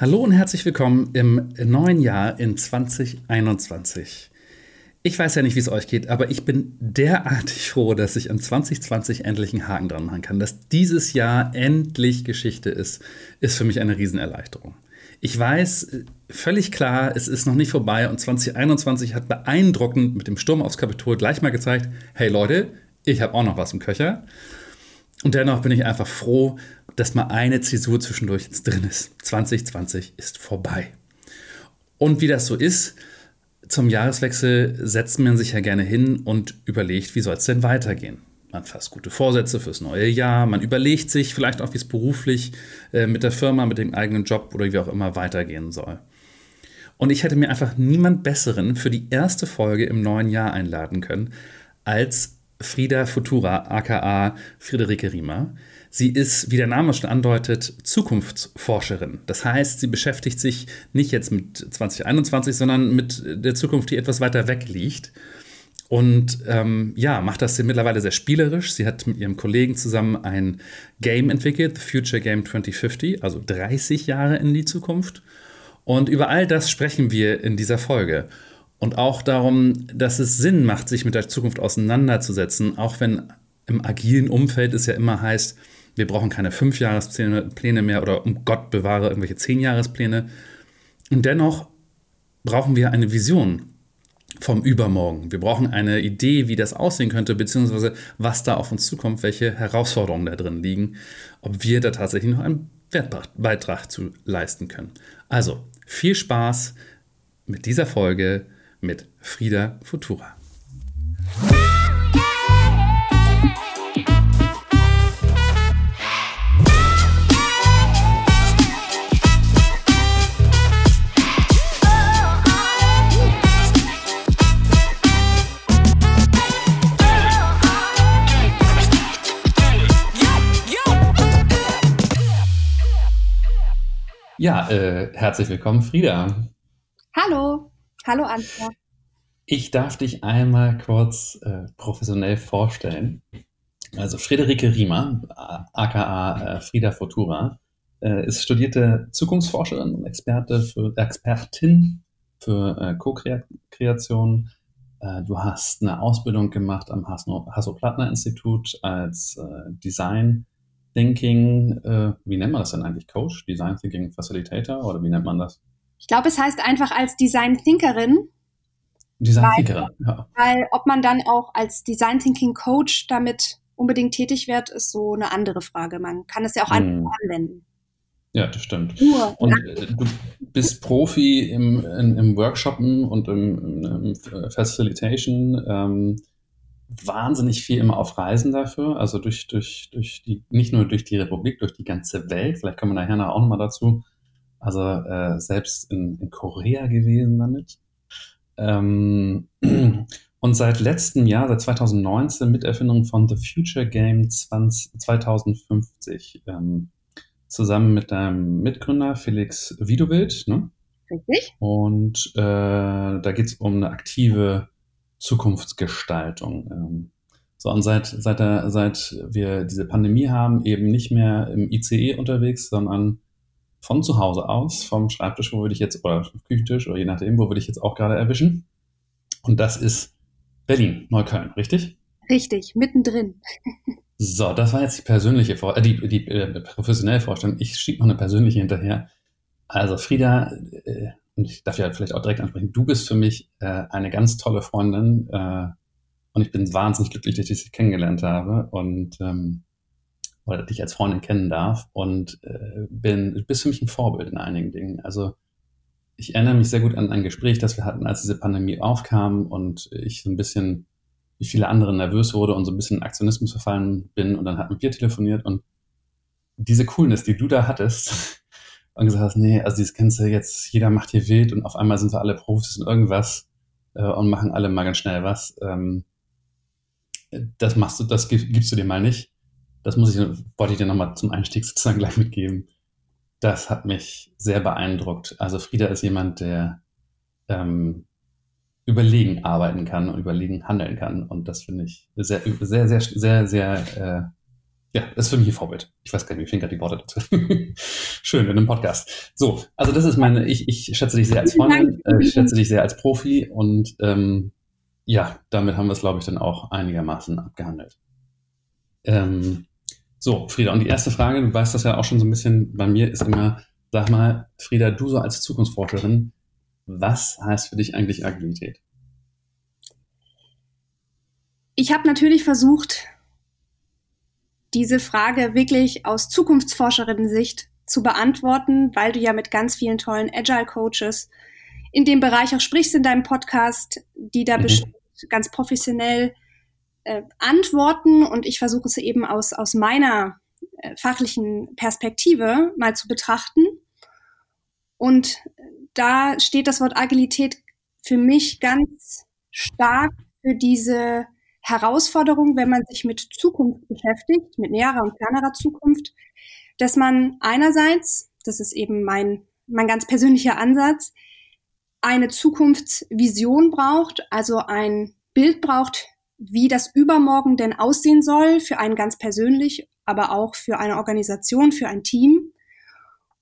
Hallo und herzlich willkommen im neuen Jahr in 2021. Ich weiß ja nicht, wie es euch geht, aber ich bin derartig froh, dass ich an 2020 endlich einen Haken dran machen kann. Dass dieses Jahr endlich Geschichte ist, ist für mich eine Riesenerleichterung. Ich weiß völlig klar, es ist noch nicht vorbei und 2021 hat beeindruckend mit dem Sturm aufs Kapitol gleich mal gezeigt, hey Leute, ich habe auch noch was im Köcher. Und dennoch bin ich einfach froh, dass mal eine Zäsur zwischendurch jetzt drin ist. 2020 ist vorbei. Und wie das so ist, zum Jahreswechsel setzt man sich ja gerne hin und überlegt, wie soll es denn weitergehen. Man fasst gute Vorsätze fürs neue Jahr, man überlegt sich vielleicht auch, wie es beruflich äh, mit der Firma, mit dem eigenen Job oder wie auch immer weitergehen soll. Und ich hätte mir einfach niemand Besseren für die erste Folge im neuen Jahr einladen können als Frieda Futura, aka Friederike Riemer. Sie ist, wie der Name schon andeutet, Zukunftsforscherin. Das heißt, sie beschäftigt sich nicht jetzt mit 2021, sondern mit der Zukunft, die etwas weiter weg liegt. Und ähm, ja, macht das mittlerweile sehr spielerisch. Sie hat mit ihrem Kollegen zusammen ein Game entwickelt, The Future Game 2050, also 30 Jahre in die Zukunft. Und über all das sprechen wir in dieser Folge. Und auch darum, dass es Sinn macht, sich mit der Zukunft auseinanderzusetzen, auch wenn im agilen Umfeld es ja immer heißt, wir brauchen keine Fünfjahrespläne mehr oder um Gott bewahre irgendwelche Zehnjahrespläne. Und dennoch brauchen wir eine Vision vom Übermorgen. Wir brauchen eine Idee, wie das aussehen könnte, beziehungsweise was da auf uns zukommt, welche Herausforderungen da drin liegen, ob wir da tatsächlich noch einen Wertbeitrag zu leisten können. Also viel Spaß mit dieser Folge mit Frieda Futura. Ja, äh, herzlich willkommen, Frieda. Hallo, hallo Antje. Ich darf dich einmal kurz äh, professionell vorstellen. Also Friederike Riemer, aka äh, Frieda Futura, äh, ist studierte Zukunftsforscherin und Experte für, Expertin für äh, Co-Kreation. Äh, du hast eine Ausbildung gemacht am Hasso-Plattner-Institut als Design Thinking, äh, wie nennt man das denn eigentlich? Coach, Design Thinking Facilitator oder wie nennt man das? Ich glaube, es heißt einfach als Design Thinkerin. Design Thinkerin, ja. Weil ob man dann auch als Design Thinking Coach damit unbedingt tätig wird, ist so eine andere Frage. Man kann es ja auch hm. einfach anwenden. Ja, das stimmt. Nur, und äh, du bist Profi im, in, im Workshoppen und im, im Facilitation. Ähm, wahnsinnig viel immer auf Reisen dafür, also durch, durch, durch die, nicht nur durch die Republik, durch die ganze Welt, vielleicht kommen wir nachher auch nochmal dazu, also äh, selbst in, in Korea gewesen damit. Ähm, und seit letztem Jahr, seit 2019, Miterfindung von The Future Game 20, 2050, ähm, zusammen mit deinem Mitgründer Felix Widowild. Ne? Richtig. Und äh, da geht es um eine aktive Zukunftsgestaltung. Ähm, so, und seit, seit, der, seit wir diese Pandemie haben, eben nicht mehr im ICE unterwegs, sondern von zu Hause aus, vom Schreibtisch, wo würde ich jetzt, oder Küchentisch, oder je nachdem, wo würde ich jetzt auch gerade erwischen. Und das ist Berlin, Neukölln, richtig? Richtig, mittendrin. So, das war jetzt die persönliche Vor äh, die, die äh, professionelle Vorstellung. Ich schiebe noch eine persönliche hinterher. Also Frieda, äh, und ich darf ja vielleicht auch direkt ansprechen, du bist für mich äh, eine ganz tolle Freundin äh, und ich bin wahnsinnig glücklich, dass ich dich kennengelernt habe und ähm, oder dich als Freundin kennen darf und äh, bin, bist für mich ein Vorbild in einigen Dingen. Also ich erinnere mich sehr gut an ein Gespräch, das wir hatten, als diese Pandemie aufkam und ich so ein bisschen, wie viele andere nervös wurde und so ein bisschen in Aktionismus verfallen bin und dann hat mit dir telefoniert und diese Coolness, die du da hattest, und gesagt hast, nee, also dieses du jetzt, jeder macht hier wild und auf einmal sind wir alle Profis in irgendwas äh, und machen alle mal ganz schnell was. Ähm, das machst du, das gibst du dir mal nicht. Das muss ich, wollte ich dir nochmal zum Einstieg sozusagen gleich mitgeben. Das hat mich sehr beeindruckt. Also Frieda ist jemand, der ähm, überlegen arbeiten kann und überlegen handeln kann. Und das finde ich sehr, sehr, sehr, sehr, sehr, äh, ja, das ist für mich ein Vorbild. Ich weiß gar nicht, wie fehlen gerade die Worte dazu. Schön, in einem Podcast. So, also das ist meine, ich, ich schätze dich sehr als Freundin, äh, ich schätze dich sehr als Profi und ähm, ja, damit haben wir es, glaube ich, dann auch einigermaßen abgehandelt. Ähm, so, Frieda, und die erste Frage, du weißt das ja auch schon so ein bisschen, bei mir ist immer, sag mal, Frieda, du so als Zukunftsforscherin, was heißt für dich eigentlich Agilität? Ich habe natürlich versucht, diese Frage wirklich aus Zukunftsforscherinnen-Sicht zu beantworten, weil du ja mit ganz vielen tollen Agile-Coaches in dem Bereich auch sprichst in deinem Podcast, die da mhm. bestimmt ganz professionell äh, antworten und ich versuche es eben aus, aus meiner äh, fachlichen Perspektive mal zu betrachten. Und da steht das Wort Agilität für mich ganz stark für diese Herausforderung, wenn man sich mit Zukunft beschäftigt, mit näherer und fernerer Zukunft, dass man einerseits, das ist eben mein, mein ganz persönlicher Ansatz, eine Zukunftsvision braucht, also ein Bild braucht, wie das Übermorgen denn aussehen soll, für einen ganz persönlich, aber auch für eine Organisation, für ein Team.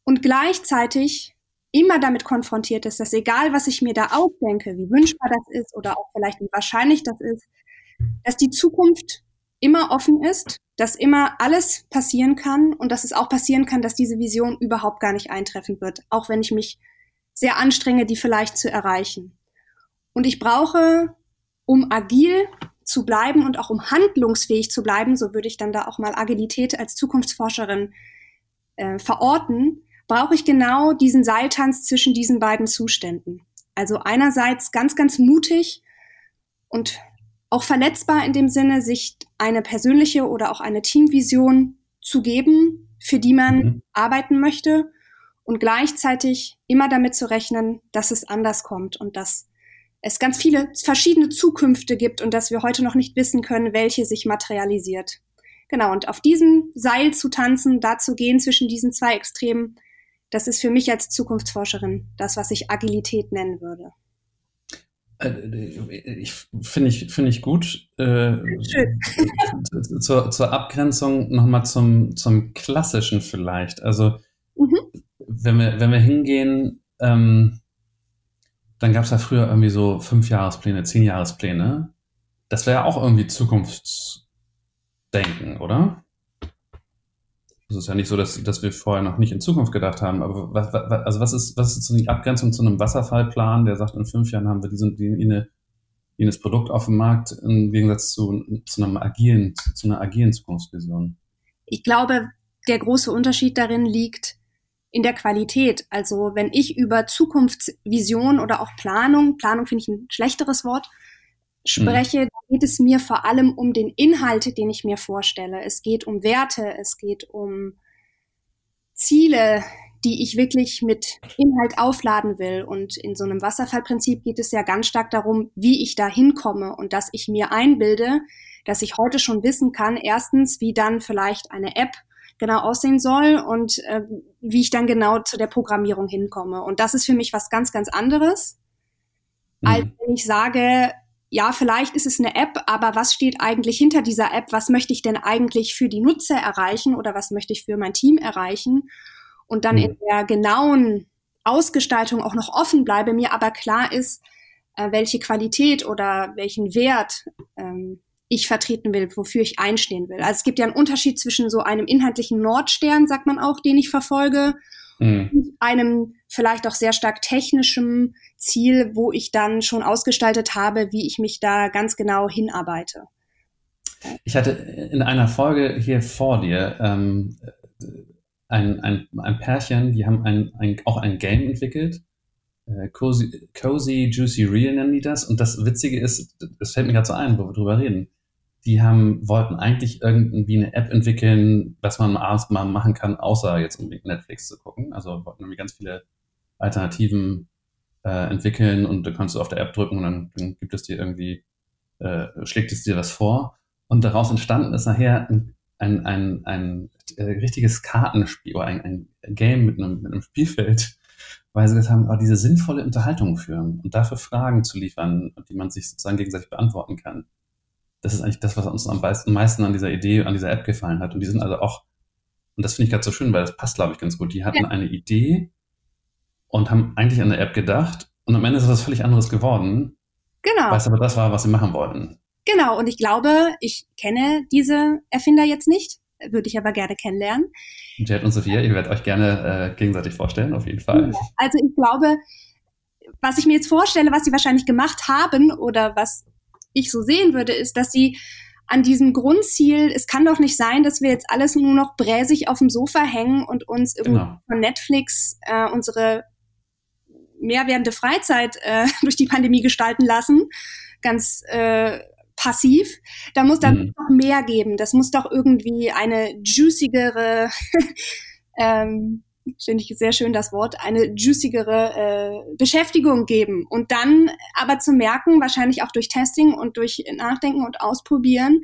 Und gleichzeitig immer damit konfrontiert ist, dass egal, was ich mir da ausdenke, wie wünschbar das ist oder auch vielleicht wie wahrscheinlich das ist, dass die Zukunft immer offen ist, dass immer alles passieren kann und dass es auch passieren kann, dass diese Vision überhaupt gar nicht eintreffen wird, auch wenn ich mich sehr anstrenge, die vielleicht zu erreichen. Und ich brauche, um agil zu bleiben und auch um handlungsfähig zu bleiben, so würde ich dann da auch mal Agilität als Zukunftsforscherin äh, verorten, brauche ich genau diesen Seiltanz zwischen diesen beiden Zuständen. Also einerseits ganz, ganz mutig und auch verletzbar in dem Sinne, sich eine persönliche oder auch eine Teamvision zu geben, für die man mhm. arbeiten möchte und gleichzeitig immer damit zu rechnen, dass es anders kommt und dass es ganz viele verschiedene Zukünfte gibt und dass wir heute noch nicht wissen können, welche sich materialisiert. Genau, und auf diesem Seil zu tanzen, da zu gehen zwischen diesen zwei Extremen, das ist für mich als Zukunftsforscherin das, was ich Agilität nennen würde. Äh, ich finde ich finde ich gut. Äh, zur, zur Abgrenzung nochmal zum zum klassischen vielleicht. Also mhm. wenn wir wenn wir hingehen, ähm, dann gab es ja früher irgendwie so fünf Jahrespläne, zehn Jahrespläne. Das wäre ja auch irgendwie Zukunftsdenken, oder? Es ist ja nicht so, dass, dass wir vorher noch nicht in Zukunft gedacht haben. Aber was, was, also was ist, was ist so die Abgrenzung zu einem Wasserfallplan, der sagt, in fünf Jahren haben wir diesen, die, jenes Produkt auf dem Markt im Gegensatz zu, zu einem agilen, zu einer agilen Zukunftsvision? Ich glaube, der große Unterschied darin liegt in der Qualität. Also wenn ich über Zukunftsvision oder auch Planung, Planung finde ich ein schlechteres Wort, spreche, mhm. geht es mir vor allem um den Inhalt, den ich mir vorstelle. Es geht um Werte, es geht um Ziele, die ich wirklich mit Inhalt aufladen will. Und in so einem Wasserfallprinzip geht es ja ganz stark darum, wie ich da hinkomme und dass ich mir einbilde, dass ich heute schon wissen kann, erstens, wie dann vielleicht eine App genau aussehen soll und äh, wie ich dann genau zu der Programmierung hinkomme. Und das ist für mich was ganz, ganz anderes, mhm. als wenn ich sage, ja, vielleicht ist es eine App, aber was steht eigentlich hinter dieser App? Was möchte ich denn eigentlich für die Nutzer erreichen oder was möchte ich für mein Team erreichen? Und dann mhm. in der genauen Ausgestaltung auch noch offen bleibe, mir aber klar ist, äh, welche Qualität oder welchen Wert ähm, ich vertreten will, wofür ich einstehen will. Also es gibt ja einen Unterschied zwischen so einem inhaltlichen Nordstern, sagt man auch, den ich verfolge, mhm. einem vielleicht auch sehr stark technischem Ziel, wo ich dann schon ausgestaltet habe, wie ich mich da ganz genau hinarbeite. Ich hatte in einer Folge hier vor dir ähm, ein, ein, ein Pärchen, die haben ein, ein, auch ein Game entwickelt. Äh, Cozy, Cozy Juicy Real nennen die das. Und das Witzige ist, das fällt mir gerade so ein, wo wir drüber reden die haben, wollten eigentlich irgendwie eine App entwickeln, was man abends mal machen kann, außer jetzt unbedingt Netflix zu gucken. Also wollten irgendwie ganz viele Alternativen äh, entwickeln und dann kannst du auf der App drücken und dann, dann gibt es dir irgendwie, äh, schlägt es dir was vor. Und daraus entstanden ist nachher ein, ein, ein, ein äh, richtiges Kartenspiel oder ein, ein Game mit einem, mit einem Spielfeld, weil sie gesagt haben, oh, diese sinnvolle Unterhaltung führen und dafür Fragen zu liefern, die man sich sozusagen gegenseitig beantworten kann das ist eigentlich das, was uns am meisten an dieser Idee, an dieser App gefallen hat. Und die sind also auch, und das finde ich gerade so schön, weil das passt, glaube ich, ganz gut. Die hatten ja. eine Idee und haben eigentlich an der App gedacht und am Ende ist was völlig anderes geworden. Genau. Was aber das war, was sie machen wollten. Genau, und ich glaube, ich kenne diese Erfinder jetzt nicht, würde ich aber gerne kennenlernen. Jet und Sophia, ihr werdet euch gerne äh, gegenseitig vorstellen, auf jeden Fall. Also ich glaube, was ich mir jetzt vorstelle, was sie wahrscheinlich gemacht haben oder was ich so sehen würde, ist, dass sie an diesem Grundziel, es kann doch nicht sein, dass wir jetzt alles nur noch bräsig auf dem Sofa hängen und uns genau. von Netflix äh, unsere mehr werdende Freizeit äh, durch die Pandemie gestalten lassen, ganz äh, passiv. Da muss dann mhm. noch mehr geben. Das muss doch irgendwie eine juicigere, ähm, finde ich sehr schön das Wort, eine juicigere äh, Beschäftigung geben. Und dann aber zu merken, wahrscheinlich auch durch Testing und durch Nachdenken und Ausprobieren,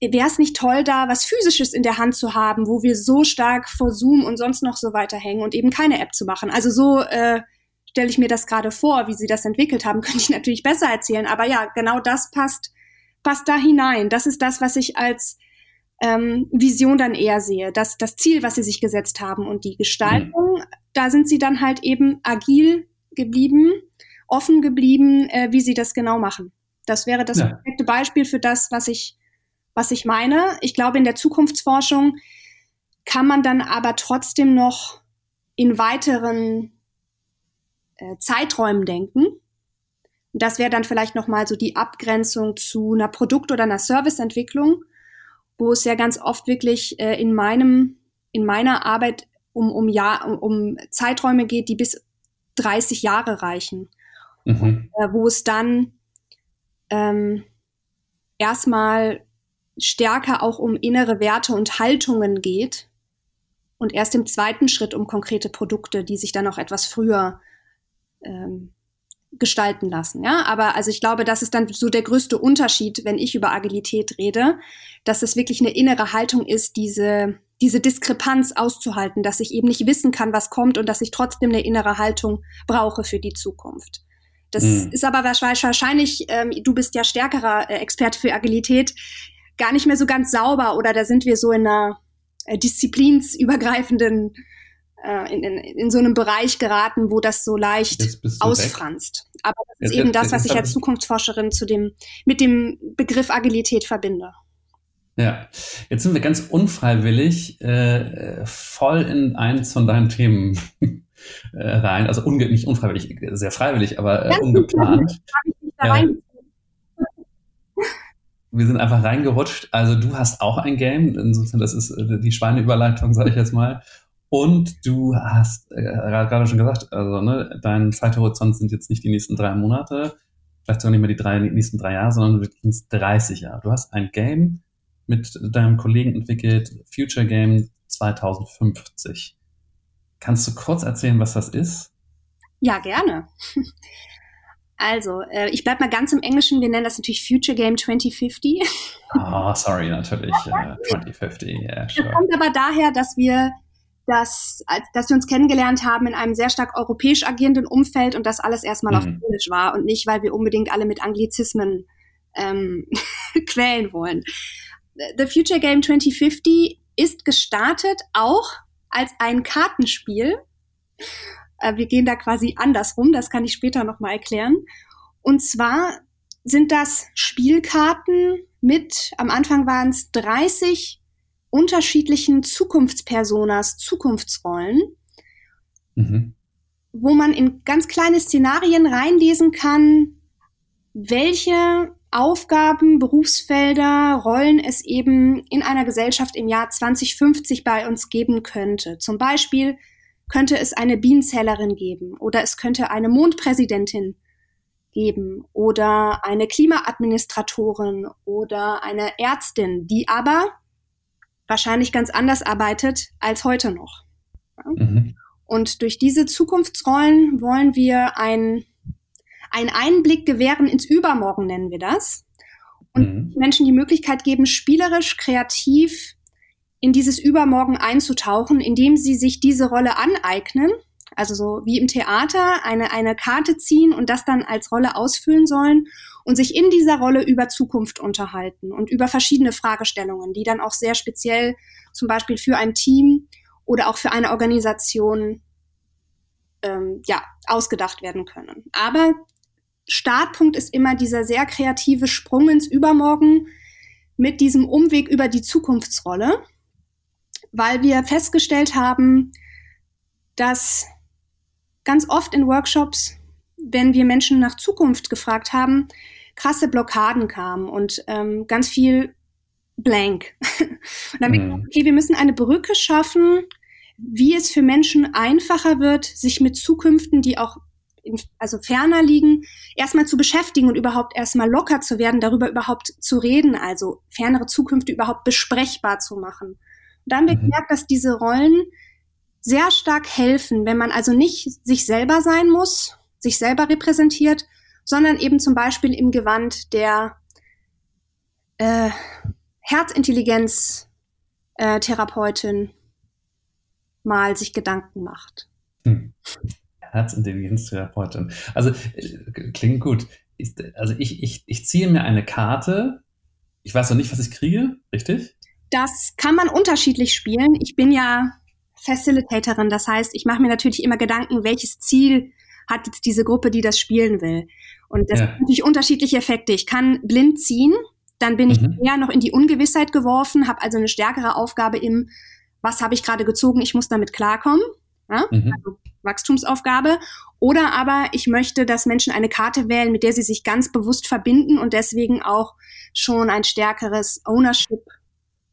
wäre es nicht toll, da was Physisches in der Hand zu haben, wo wir so stark vor Zoom und sonst noch so weiterhängen und eben keine App zu machen. Also so äh, stelle ich mir das gerade vor, wie sie das entwickelt haben, könnte ich natürlich besser erzählen. Aber ja, genau das passt, passt da hinein. Das ist das, was ich als ähm, Vision dann eher sehe. Das, das Ziel, was sie sich gesetzt haben und die Gestaltung, mhm. da sind sie dann halt eben agil geblieben, offen geblieben, äh, wie sie das genau machen. Das wäre das ja. perfekte Beispiel für das, was ich, was ich meine. Ich glaube, in der Zukunftsforschung kann man dann aber trotzdem noch in weiteren äh, Zeiträumen denken. Das wäre dann vielleicht nochmal so die Abgrenzung zu einer Produkt- oder einer Serviceentwicklung, wo es ja ganz oft wirklich äh, in meinem, in meiner Arbeit um, um, Jahr, um, um Zeiträume geht, die bis 30 Jahre reichen. Mhm. Äh, wo es dann ähm, erstmal stärker auch um innere Werte und Haltungen geht und erst im zweiten Schritt um konkrete Produkte, die sich dann auch etwas früher ähm, gestalten lassen. Ja, aber also ich glaube, das ist dann so der größte Unterschied, wenn ich über Agilität rede, dass es wirklich eine innere Haltung ist, diese diese Diskrepanz auszuhalten, dass ich eben nicht wissen kann, was kommt und dass ich trotzdem eine innere Haltung brauche für die Zukunft. Das mhm. ist aber wahrscheinlich, ähm, du bist ja stärkerer äh, Experte für Agilität, gar nicht mehr so ganz sauber oder da sind wir so in einer äh, disziplinsübergreifenden äh, in, in, in so einem Bereich geraten, wo das so leicht ausfranst. Weg. Aber das ist ja, eben das, was ich als Zukunftsforscherin zu dem, mit dem Begriff Agilität verbinde. Ja, jetzt sind wir ganz unfreiwillig äh, voll in eins von deinen Themen äh, rein. Also unge nicht unfreiwillig, sehr freiwillig, aber äh, ungeplant. Ja. Wir sind einfach reingerutscht. Also du hast auch ein Game, insofern das ist äh, die Schweineüberleitung, sage ich jetzt mal. Und du hast äh, gerade schon gesagt, also ne, dein Zeithorizont sind jetzt nicht die nächsten drei Monate, vielleicht sogar nicht mehr die drei, die nächsten drei Jahre, sondern wirklich 30 Jahre. Du hast ein Game mit deinem Kollegen entwickelt, Future Game 2050. Kannst du kurz erzählen, was das ist? Ja, gerne. Also, äh, ich bleibe mal ganz im Englischen. Wir nennen das natürlich Future Game 2050. Ah, oh, sorry, natürlich. Uh, 2050, ja, yeah, sure. Das kommt aber daher, dass wir dass, dass wir uns kennengelernt haben in einem sehr stark europäisch agierenden Umfeld und das alles erstmal mhm. auf Englisch war und nicht, weil wir unbedingt alle mit Anglizismen ähm, quälen wollen. The Future Game 2050 ist gestartet auch als ein Kartenspiel. Äh, wir gehen da quasi andersrum, das kann ich später nochmal erklären. Und zwar sind das Spielkarten mit, am Anfang waren es 30 unterschiedlichen Zukunftspersonas, Zukunftsrollen, mhm. wo man in ganz kleine Szenarien reinlesen kann, welche Aufgaben, Berufsfelder, Rollen es eben in einer Gesellschaft im Jahr 2050 bei uns geben könnte. Zum Beispiel könnte es eine Bienenzählerin geben oder es könnte eine Mondpräsidentin geben oder eine Klimaadministratorin oder eine Ärztin, die aber wahrscheinlich ganz anders arbeitet als heute noch. Mhm. Und durch diese Zukunftsrollen wollen wir ein, einen Einblick gewähren ins Übermorgen, nennen wir das. Und mhm. Menschen die Möglichkeit geben, spielerisch, kreativ in dieses Übermorgen einzutauchen, indem sie sich diese Rolle aneignen also so wie im Theater, eine, eine Karte ziehen und das dann als Rolle ausfüllen sollen und sich in dieser Rolle über Zukunft unterhalten und über verschiedene Fragestellungen, die dann auch sehr speziell zum Beispiel für ein Team oder auch für eine Organisation ähm, ja, ausgedacht werden können. Aber Startpunkt ist immer dieser sehr kreative Sprung ins Übermorgen mit diesem Umweg über die Zukunftsrolle, weil wir festgestellt haben, dass ganz oft in Workshops, wenn wir Menschen nach Zukunft gefragt haben, krasse Blockaden kamen und ähm, ganz viel blank. und dann mhm. okay, wir müssen eine Brücke schaffen, wie es für Menschen einfacher wird, sich mit Zukünften, die auch in, also ferner liegen, erstmal zu beschäftigen und überhaupt erstmal locker zu werden, darüber überhaupt zu reden, also fernere Zukünfte überhaupt besprechbar zu machen. Und dann haben wir mhm. gemerkt, dass diese Rollen sehr stark helfen, wenn man also nicht sich selber sein muss, sich selber repräsentiert, sondern eben zum Beispiel im Gewand der äh, Herzintelligenz-Therapeutin äh, mal sich Gedanken macht. Hm. Herzintelligenztherapeutin. Also äh, klingt gut. Ich, also ich, ich, ich ziehe mir eine Karte. Ich weiß noch nicht, was ich kriege, richtig? Das kann man unterschiedlich spielen. Ich bin ja Facilitatorin, das heißt, ich mache mir natürlich immer Gedanken, welches Ziel hat jetzt diese Gruppe, die das spielen will. Und das ja. sind natürlich unterschiedliche Effekte. Ich kann blind ziehen, dann bin ich mhm. eher noch in die Ungewissheit geworfen, habe also eine stärkere Aufgabe im, was habe ich gerade gezogen, ich muss damit klarkommen. Ja? Mhm. Also Wachstumsaufgabe. Oder aber ich möchte, dass Menschen eine Karte wählen, mit der sie sich ganz bewusst verbinden und deswegen auch schon ein stärkeres Ownership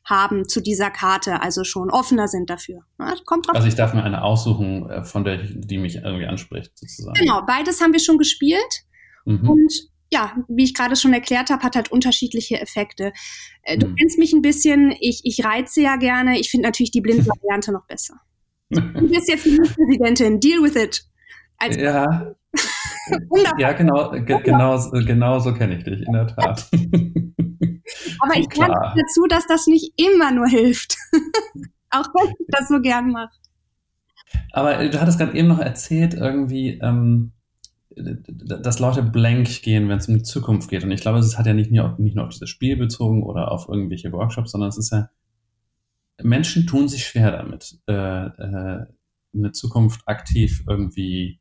haben zu dieser Karte, also schon offener sind dafür. Ja, kommt drauf. Also ich darf mir eine aussuchen, äh, von der die mich irgendwie anspricht, sozusagen. Genau, beides haben wir schon gespielt. Mhm. Und ja, wie ich gerade schon erklärt habe, hat halt unterschiedliche Effekte. Äh, du mhm. kennst mich ein bisschen, ich, ich reize ja gerne. Ich finde natürlich die Blindvariante noch besser. Du bist jetzt die Präsidentin, deal with it. Als ja. ja, genau, ge genau, genau so kenne ich dich, in der Tat. Aber ich lerne dazu, dass das nicht immer nur hilft. Auch wenn ich das so gern mache. Aber du hattest gerade eben noch erzählt, irgendwie, ähm, dass Leute blank gehen, wenn es um die Zukunft geht. Und ich glaube, es hat ja nicht nur, nicht nur auf dieses Spiel bezogen oder auf irgendwelche Workshops, sondern es ist ja, Menschen tun sich schwer damit, äh, äh, eine Zukunft aktiv irgendwie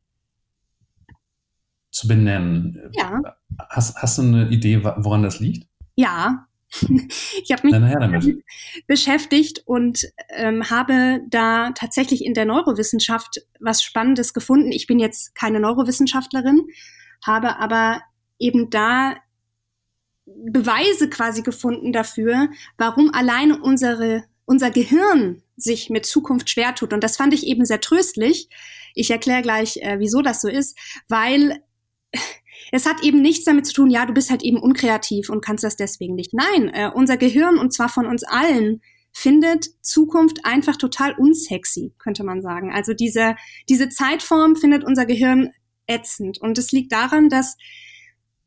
zu benennen. Ja. Hast, hast du eine Idee, woran das liegt? Ja, ich habe mich beschäftigt und ähm, habe da tatsächlich in der Neurowissenschaft was Spannendes gefunden. Ich bin jetzt keine Neurowissenschaftlerin, habe aber eben da Beweise quasi gefunden dafür, warum alleine unsere, unser Gehirn sich mit Zukunft schwer tut. Und das fand ich eben sehr tröstlich. Ich erkläre gleich, äh, wieso das so ist, weil es hat eben nichts damit zu tun, ja, du bist halt eben unkreativ und kannst das deswegen nicht. Nein, äh, unser Gehirn und zwar von uns allen findet Zukunft einfach total unsexy, könnte man sagen. Also diese, diese Zeitform findet unser Gehirn ätzend. Und es liegt daran, dass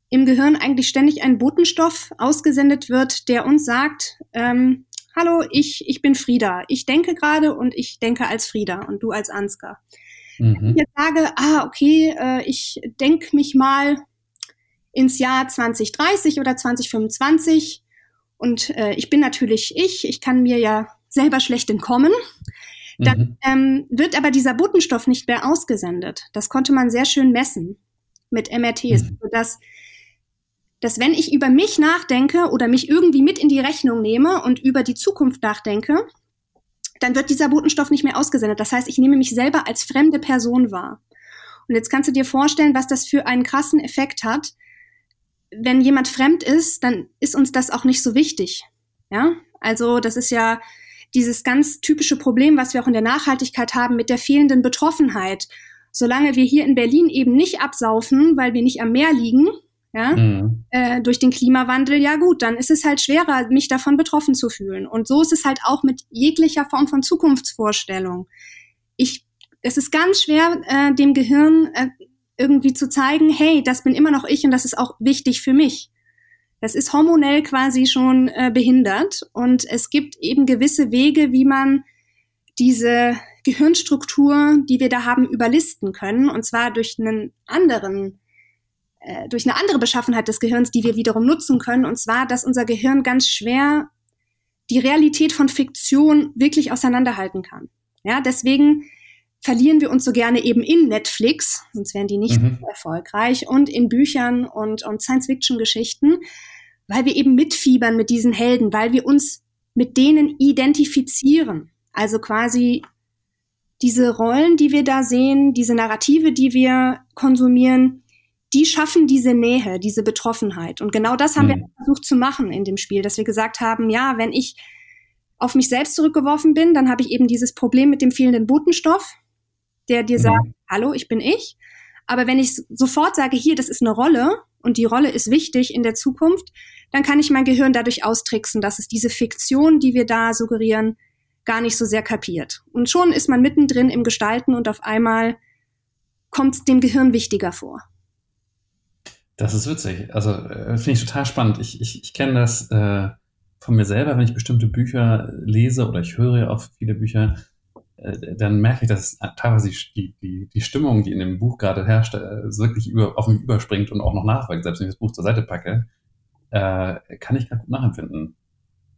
im Gehirn eigentlich ständig ein Botenstoff ausgesendet wird, der uns sagt, ähm, hallo, ich, ich bin Frieda. Ich denke gerade und ich denke als Frieda und du als Ansgar. Mhm. Wenn ich jetzt sage, ah, okay, äh, ich denke mich mal ins Jahr 2030 oder 2025 und äh, ich bin natürlich ich, ich kann mir ja selber schlecht entkommen. Dann mhm. ähm, wird aber dieser Botenstoff nicht mehr ausgesendet. Das konnte man sehr schön messen mit MRTs, mhm. sodass dass wenn ich über mich nachdenke oder mich irgendwie mit in die Rechnung nehme und über die Zukunft nachdenke, dann wird dieser Botenstoff nicht mehr ausgesendet. Das heißt, ich nehme mich selber als fremde Person wahr. Und jetzt kannst du dir vorstellen, was das für einen krassen Effekt hat, wenn jemand fremd ist, dann ist uns das auch nicht so wichtig. Ja, also das ist ja dieses ganz typische Problem, was wir auch in der Nachhaltigkeit haben mit der fehlenden Betroffenheit. Solange wir hier in Berlin eben nicht absaufen, weil wir nicht am Meer liegen, ja, mhm. äh, durch den Klimawandel, ja gut, dann ist es halt schwerer, mich davon betroffen zu fühlen. Und so ist es halt auch mit jeglicher Form von Zukunftsvorstellung. Ich, es ist ganz schwer, äh, dem Gehirn äh, irgendwie zu zeigen, hey, das bin immer noch ich und das ist auch wichtig für mich. Das ist hormonell quasi schon äh, behindert und es gibt eben gewisse Wege, wie man diese, Gehirnstruktur, die wir da haben, überlisten können. Und zwar durch einen anderen, äh, durch eine andere Beschaffenheit des Gehirns, die wir wiederum nutzen können. Und zwar, dass unser Gehirn ganz schwer die Realität von Fiktion wirklich auseinanderhalten kann. Ja, deswegen verlieren wir uns so gerne eben in Netflix, sonst wären die nicht mhm. erfolgreich, und in Büchern und, und Science-Fiction-Geschichten, weil wir eben mitfiebern mit diesen Helden, weil wir uns mit denen identifizieren. Also quasi diese Rollen, die wir da sehen, diese Narrative, die wir konsumieren, die schaffen diese Nähe, diese Betroffenheit. Und genau das haben mhm. wir versucht zu machen in dem Spiel, dass wir gesagt haben, ja, wenn ich auf mich selbst zurückgeworfen bin, dann habe ich eben dieses Problem mit dem fehlenden Botenstoff, der dir mhm. sagt, hallo, ich bin ich. Aber wenn ich sofort sage, hier, das ist eine Rolle und die Rolle ist wichtig in der Zukunft, dann kann ich mein Gehirn dadurch austricksen, dass es diese Fiktion, die wir da suggerieren, gar nicht so sehr kapiert. Und schon ist man mittendrin im Gestalten und auf einmal kommt es dem Gehirn wichtiger vor. Das ist witzig. Also äh, finde ich total spannend. Ich, ich, ich kenne das äh, von mir selber, wenn ich bestimmte Bücher lese oder ich höre ja auch viele Bücher, dann merke ich, dass teilweise die, die, die Stimmung, die in dem Buch gerade herrscht, äh, wirklich über, auf mich überspringt und auch noch nachwirkt. Selbst wenn ich das Buch zur Seite packe, äh, kann ich ganz gut nachempfinden.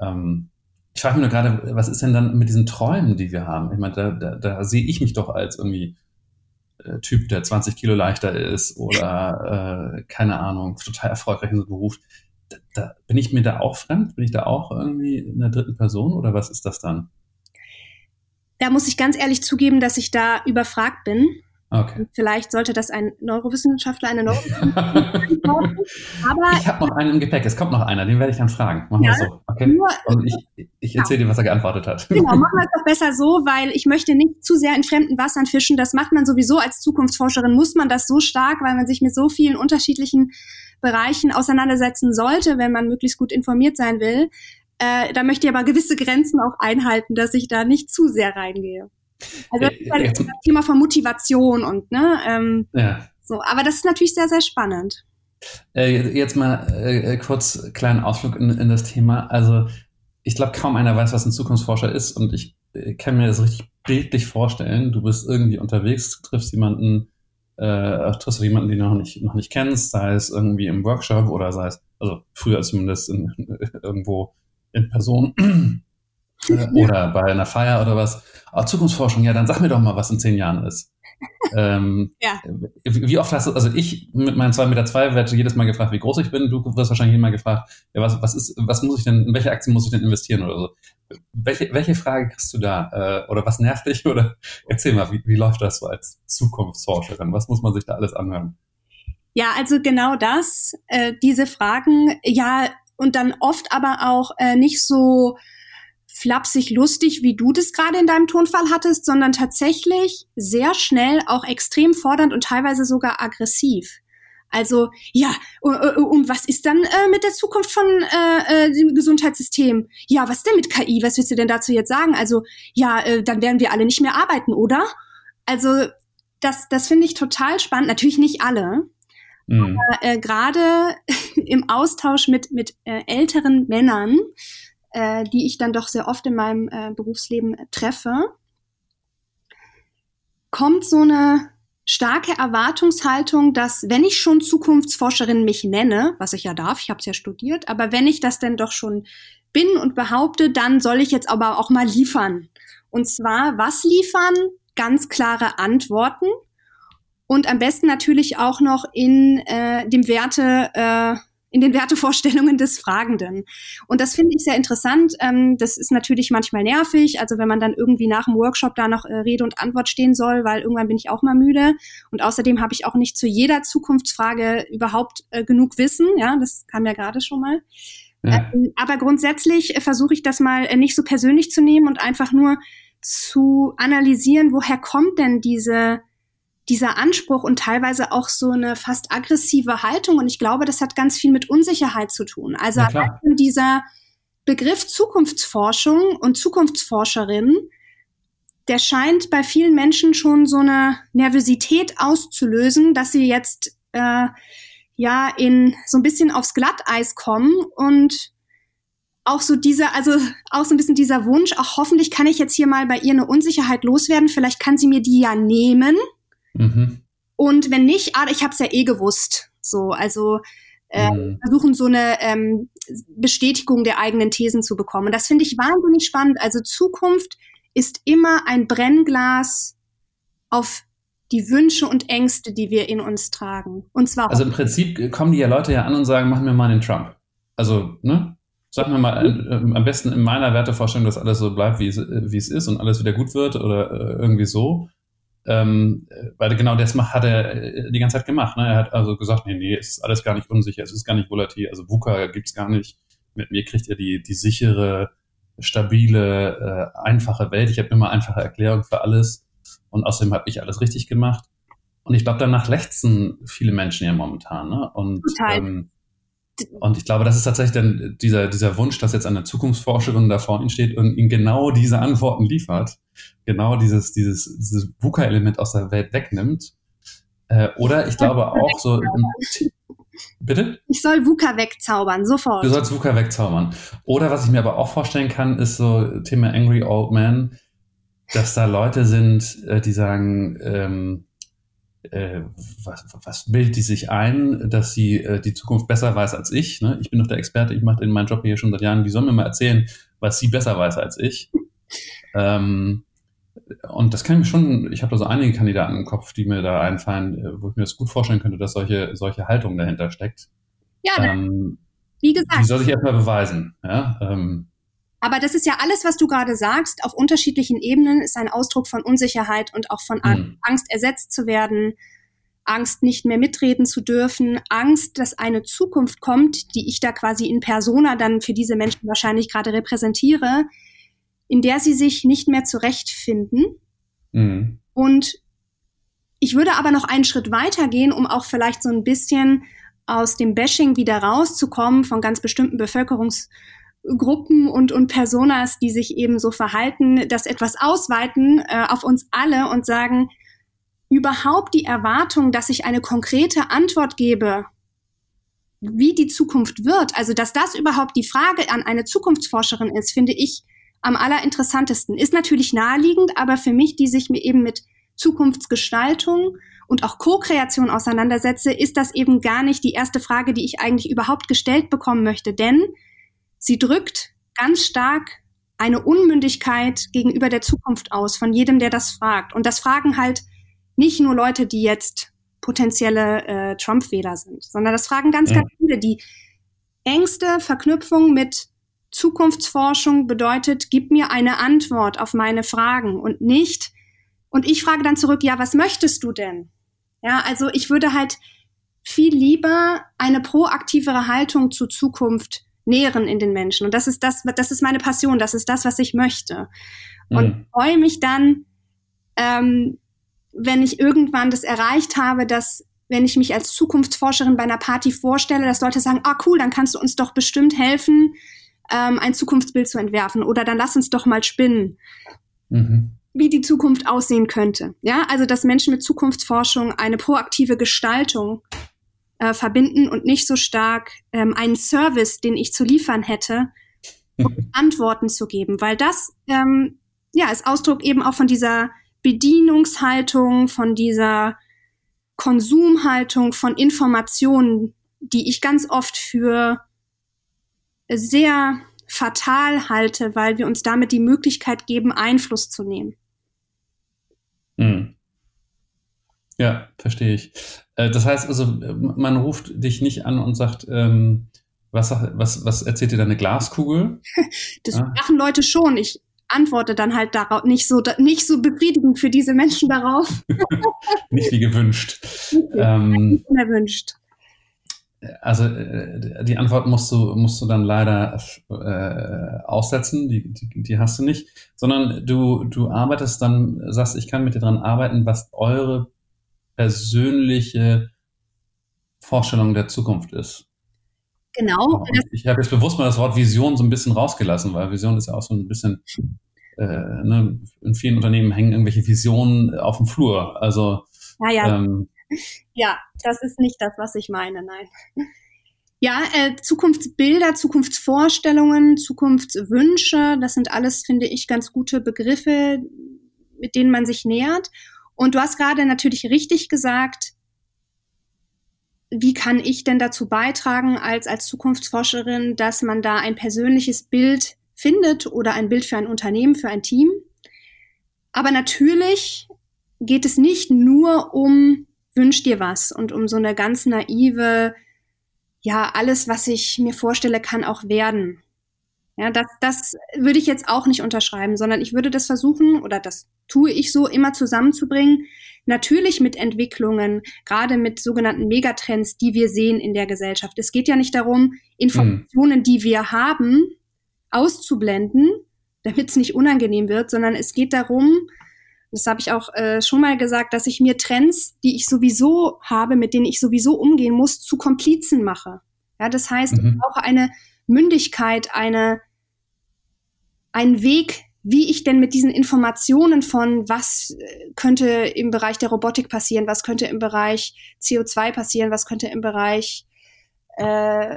Ähm, ich frage mich nur gerade, was ist denn dann mit diesen Träumen, die wir haben? Ich meine, da, da, da sehe ich mich doch als irgendwie äh, Typ, der 20 Kilo leichter ist oder äh, keine Ahnung, total erfolgreich in so Beruf. Da, da, bin ich mir da auch fremd? Bin ich da auch irgendwie in der dritten Person oder was ist das dann? Da muss ich ganz ehrlich zugeben, dass ich da überfragt bin. Okay. Vielleicht sollte das ein Neurowissenschaftler, eine Neurowissenschaftlerin Aber ich habe noch einen im Gepäck. Es kommt noch einer, den werde ich dann fragen. Machen ja, wir so. Okay? Nur, Und ich, ich erzähle dir, was er geantwortet hat. Genau, machen wir es doch besser so, weil ich möchte nicht zu sehr in fremden Wassern fischen. Das macht man sowieso als Zukunftsforscherin, muss man das so stark, weil man sich mit so vielen unterschiedlichen Bereichen auseinandersetzen sollte, wenn man möglichst gut informiert sein will. Äh, da möchte ich aber gewisse Grenzen auch einhalten, dass ich da nicht zu sehr reingehe. Also das ist halt das Thema von Motivation und ne, ähm, ja. so, aber das ist natürlich sehr, sehr spannend. Äh, jetzt mal äh, kurz kleinen Ausflug in, in, das Thema. Also ich glaube, kaum einer weiß, was ein Zukunftsforscher ist und ich äh, kann mir das richtig bildlich vorstellen. Du bist irgendwie unterwegs, triffst jemanden, äh, triffst du jemanden, den du noch nicht, noch nicht kennst, sei es irgendwie im Workshop oder sei es, also früher zumindest in, irgendwo in Person äh, oder bei einer Feier oder was. Oh, Zukunftsforschung, ja, dann sag mir doch mal, was in zehn Jahren ist. ähm, ja. Wie oft hast du, also ich mit meinen zwei Meter zwei werde jedes Mal gefragt, wie groß ich bin. Du wirst wahrscheinlich immer gefragt, ja, was, was ist, was muss ich denn, in welche Aktien muss ich denn investieren oder so. Welche, welche Frage kriegst du da? Äh, oder was nervt dich? Oder erzähl mal, wie, wie läuft das so als Zukunftsforscherin? Was muss man sich da alles anhören? Ja, also genau das, äh, diese Fragen, ja, und dann oft aber auch äh, nicht so flapsig lustig, wie du das gerade in deinem Tonfall hattest, sondern tatsächlich sehr schnell auch extrem fordernd und teilweise sogar aggressiv. Also ja, und was ist dann äh, mit der Zukunft von äh, äh, dem Gesundheitssystem? Ja, was denn mit KI? Was willst du denn dazu jetzt sagen? Also ja, äh, dann werden wir alle nicht mehr arbeiten, oder? Also das, das finde ich total spannend. Natürlich nicht alle, mhm. aber äh, gerade im Austausch mit mit äh, älteren Männern äh, die ich dann doch sehr oft in meinem äh, Berufsleben äh, treffe, kommt so eine starke Erwartungshaltung, dass wenn ich schon Zukunftsforscherin mich nenne, was ich ja darf, ich habe es ja studiert, aber wenn ich das denn doch schon bin und behaupte, dann soll ich jetzt aber auch mal liefern. Und zwar, was liefern? Ganz klare Antworten und am besten natürlich auch noch in äh, dem Werte äh, in den Wertevorstellungen des Fragenden. Und das finde ich sehr interessant. Ähm, das ist natürlich manchmal nervig, also wenn man dann irgendwie nach dem Workshop da noch äh, Rede und Antwort stehen soll, weil irgendwann bin ich auch mal müde. Und außerdem habe ich auch nicht zu jeder Zukunftsfrage überhaupt äh, genug Wissen. Ja, das kam ja gerade schon mal. Ja. Ähm, aber grundsätzlich äh, versuche ich das mal äh, nicht so persönlich zu nehmen und einfach nur zu analysieren, woher kommt denn diese dieser Anspruch und teilweise auch so eine fast aggressive Haltung. Und ich glaube, das hat ganz viel mit Unsicherheit zu tun. Also dieser Begriff Zukunftsforschung und Zukunftsforscherin, der scheint bei vielen Menschen schon so eine Nervosität auszulösen, dass sie jetzt äh, ja in so ein bisschen aufs Glatteis kommen und auch so dieser, also auch so ein bisschen dieser Wunsch, auch hoffentlich kann ich jetzt hier mal bei ihr eine Unsicherheit loswerden. Vielleicht kann sie mir die ja nehmen. Mhm. Und wenn nicht, ah, ich habe es ja eh gewusst. So, also äh, mhm. versuchen so eine ähm, Bestätigung der eigenen Thesen zu bekommen. Und das finde ich wahnsinnig spannend. Also Zukunft ist immer ein Brennglas auf die Wünsche und Ängste, die wir in uns tragen. Und zwar. Also im Prinzip kommen die ja Leute ja an und sagen, machen wir mal den Trump. Also, ne? Sag mir mal, äh, am besten in meiner Wertevorstellung, dass alles so bleibt, wie es, wie es ist und alles wieder gut wird oder äh, irgendwie so. Ähm, weil genau das hat er äh, die ganze Zeit gemacht. Ne? Er hat also gesagt, nee, nee, es ist alles gar nicht unsicher, es ist gar nicht volatil, also VUCA gibt's gar nicht. Mit mir kriegt ihr die, die sichere, stabile, äh, einfache Welt. Ich habe immer einfache Erklärung für alles und außerdem habe ich alles richtig gemacht. Und ich glaube, danach lechzen viele Menschen ja momentan. Ne? Und Total. Ähm, und ich glaube, das ist tatsächlich dann dieser, dieser Wunsch, dass jetzt eine Zukunftsforscherin da vor Ihnen steht und Ihnen genau diese Antworten liefert, genau dieses, dieses, dieses VUCA-Element aus der Welt wegnimmt. Äh, oder ich glaube auch so. Bitte? Ich soll VUCA wegzaubern, sofort. Du sollst VUCA wegzaubern. Oder was ich mir aber auch vorstellen kann, ist so Thema Angry Old Man, dass da Leute sind, äh, die sagen, ähm, äh, was, was bildet die sich ein, dass sie äh, die Zukunft besser weiß als ich? Ne? Ich bin doch der Experte, ich mache meinen Job hier schon seit Jahren. Die sollen mir mal erzählen, was sie besser weiß als ich. Ähm, und das kann ich mir schon, ich habe da so einige Kandidaten im Kopf, die mir da einfallen, äh, wo ich mir das gut vorstellen könnte, dass solche, solche Haltung dahinter steckt. Ja, ähm, wie gesagt. Die soll sich erstmal beweisen. Ja? Ähm, aber das ist ja alles, was du gerade sagst, auf unterschiedlichen Ebenen ist ein Ausdruck von Unsicherheit und auch von mhm. Angst, ersetzt zu werden, Angst, nicht mehr mitreden zu dürfen, Angst, dass eine Zukunft kommt, die ich da quasi in Persona dann für diese Menschen wahrscheinlich gerade repräsentiere, in der sie sich nicht mehr zurechtfinden. Mhm. Und ich würde aber noch einen Schritt weiter gehen, um auch vielleicht so ein bisschen aus dem Bashing wieder rauszukommen von ganz bestimmten Bevölkerungs- Gruppen und, und Personas, die sich eben so verhalten, das etwas ausweiten äh, auf uns alle und sagen, überhaupt die Erwartung, dass ich eine konkrete Antwort gebe, wie die Zukunft wird, also dass das überhaupt die Frage an eine Zukunftsforscherin ist, finde ich am allerinteressantesten. Ist natürlich naheliegend, aber für mich, die sich mir eben mit Zukunftsgestaltung und auch Co-Kreation auseinandersetze, ist das eben gar nicht die erste Frage, die ich eigentlich überhaupt gestellt bekommen möchte. Denn Sie drückt ganz stark eine Unmündigkeit gegenüber der Zukunft aus von jedem, der das fragt. Und das fragen halt nicht nur Leute, die jetzt potenzielle äh, Trump-Wähler sind, sondern das fragen ganz, ja. ganz viele, die engste Verknüpfung mit Zukunftsforschung bedeutet, gib mir eine Antwort auf meine Fragen und nicht, und ich frage dann zurück, ja, was möchtest du denn? Ja, also ich würde halt viel lieber eine proaktivere Haltung zur Zukunft nähren in den Menschen. Und das ist das, das ist meine Passion, das ist das, was ich möchte. Und mhm. freue mich dann, ähm, wenn ich irgendwann das erreicht habe, dass wenn ich mich als Zukunftsforscherin bei einer Party vorstelle, dass Leute sagen, ah cool, dann kannst du uns doch bestimmt helfen, ähm, ein Zukunftsbild zu entwerfen oder dann lass uns doch mal spinnen, mhm. wie die Zukunft aussehen könnte. Ja, also dass Menschen mit Zukunftsforschung eine proaktive Gestaltung äh, verbinden und nicht so stark ähm, einen Service, den ich zu liefern hätte, um Antworten zu geben, weil das ähm, ja ist Ausdruck eben auch von dieser Bedienungshaltung, von dieser Konsumhaltung von Informationen, die ich ganz oft für sehr fatal halte, weil wir uns damit die Möglichkeit geben, Einfluss zu nehmen. Mhm. Ja, verstehe ich. Äh, das heißt also, man ruft dich nicht an und sagt, ähm, was, was, was erzählt dir deine Glaskugel? Das ja. machen Leute schon. Ich antworte dann halt darauf nicht so, nicht so befriedigend für diese Menschen darauf. nicht wie gewünscht. ähm, nicht unerwünscht. Also äh, die Antwort musst du, musst du dann leider äh, aussetzen, die, die, die hast du nicht, sondern du, du arbeitest dann, sagst, ich kann mit dir dran arbeiten, was eure persönliche Vorstellung der Zukunft ist. Genau. Ich habe jetzt bewusst mal das Wort Vision so ein bisschen rausgelassen, weil Vision ist ja auch so ein bisschen, äh, ne, in vielen Unternehmen hängen irgendwelche Visionen auf dem Flur. Also ja, ja. Ähm, ja, das ist nicht das, was ich meine, nein. Ja, äh, Zukunftsbilder, Zukunftsvorstellungen, Zukunftswünsche, das sind alles, finde ich, ganz gute Begriffe, mit denen man sich nähert. Und du hast gerade natürlich richtig gesagt, wie kann ich denn dazu beitragen als, als Zukunftsforscherin, dass man da ein persönliches Bild findet oder ein Bild für ein Unternehmen, für ein Team? Aber natürlich geht es nicht nur um wünsch dir was und um so eine ganz naive, ja, alles, was ich mir vorstelle, kann auch werden. Ja, das, das würde ich jetzt auch nicht unterschreiben, sondern ich würde das versuchen, oder das tue ich so, immer zusammenzubringen. Natürlich mit Entwicklungen, gerade mit sogenannten Megatrends, die wir sehen in der Gesellschaft. Es geht ja nicht darum, Informationen, die wir haben, auszublenden, damit es nicht unangenehm wird, sondern es geht darum, das habe ich auch äh, schon mal gesagt, dass ich mir Trends, die ich sowieso habe, mit denen ich sowieso umgehen muss, zu Komplizen mache. Ja, das heißt, mhm. ich brauche eine Mündigkeit, eine, einen Weg, wie ich denn mit diesen Informationen von, was äh, könnte im Bereich der Robotik passieren, was könnte im Bereich CO2 passieren, was könnte im Bereich äh,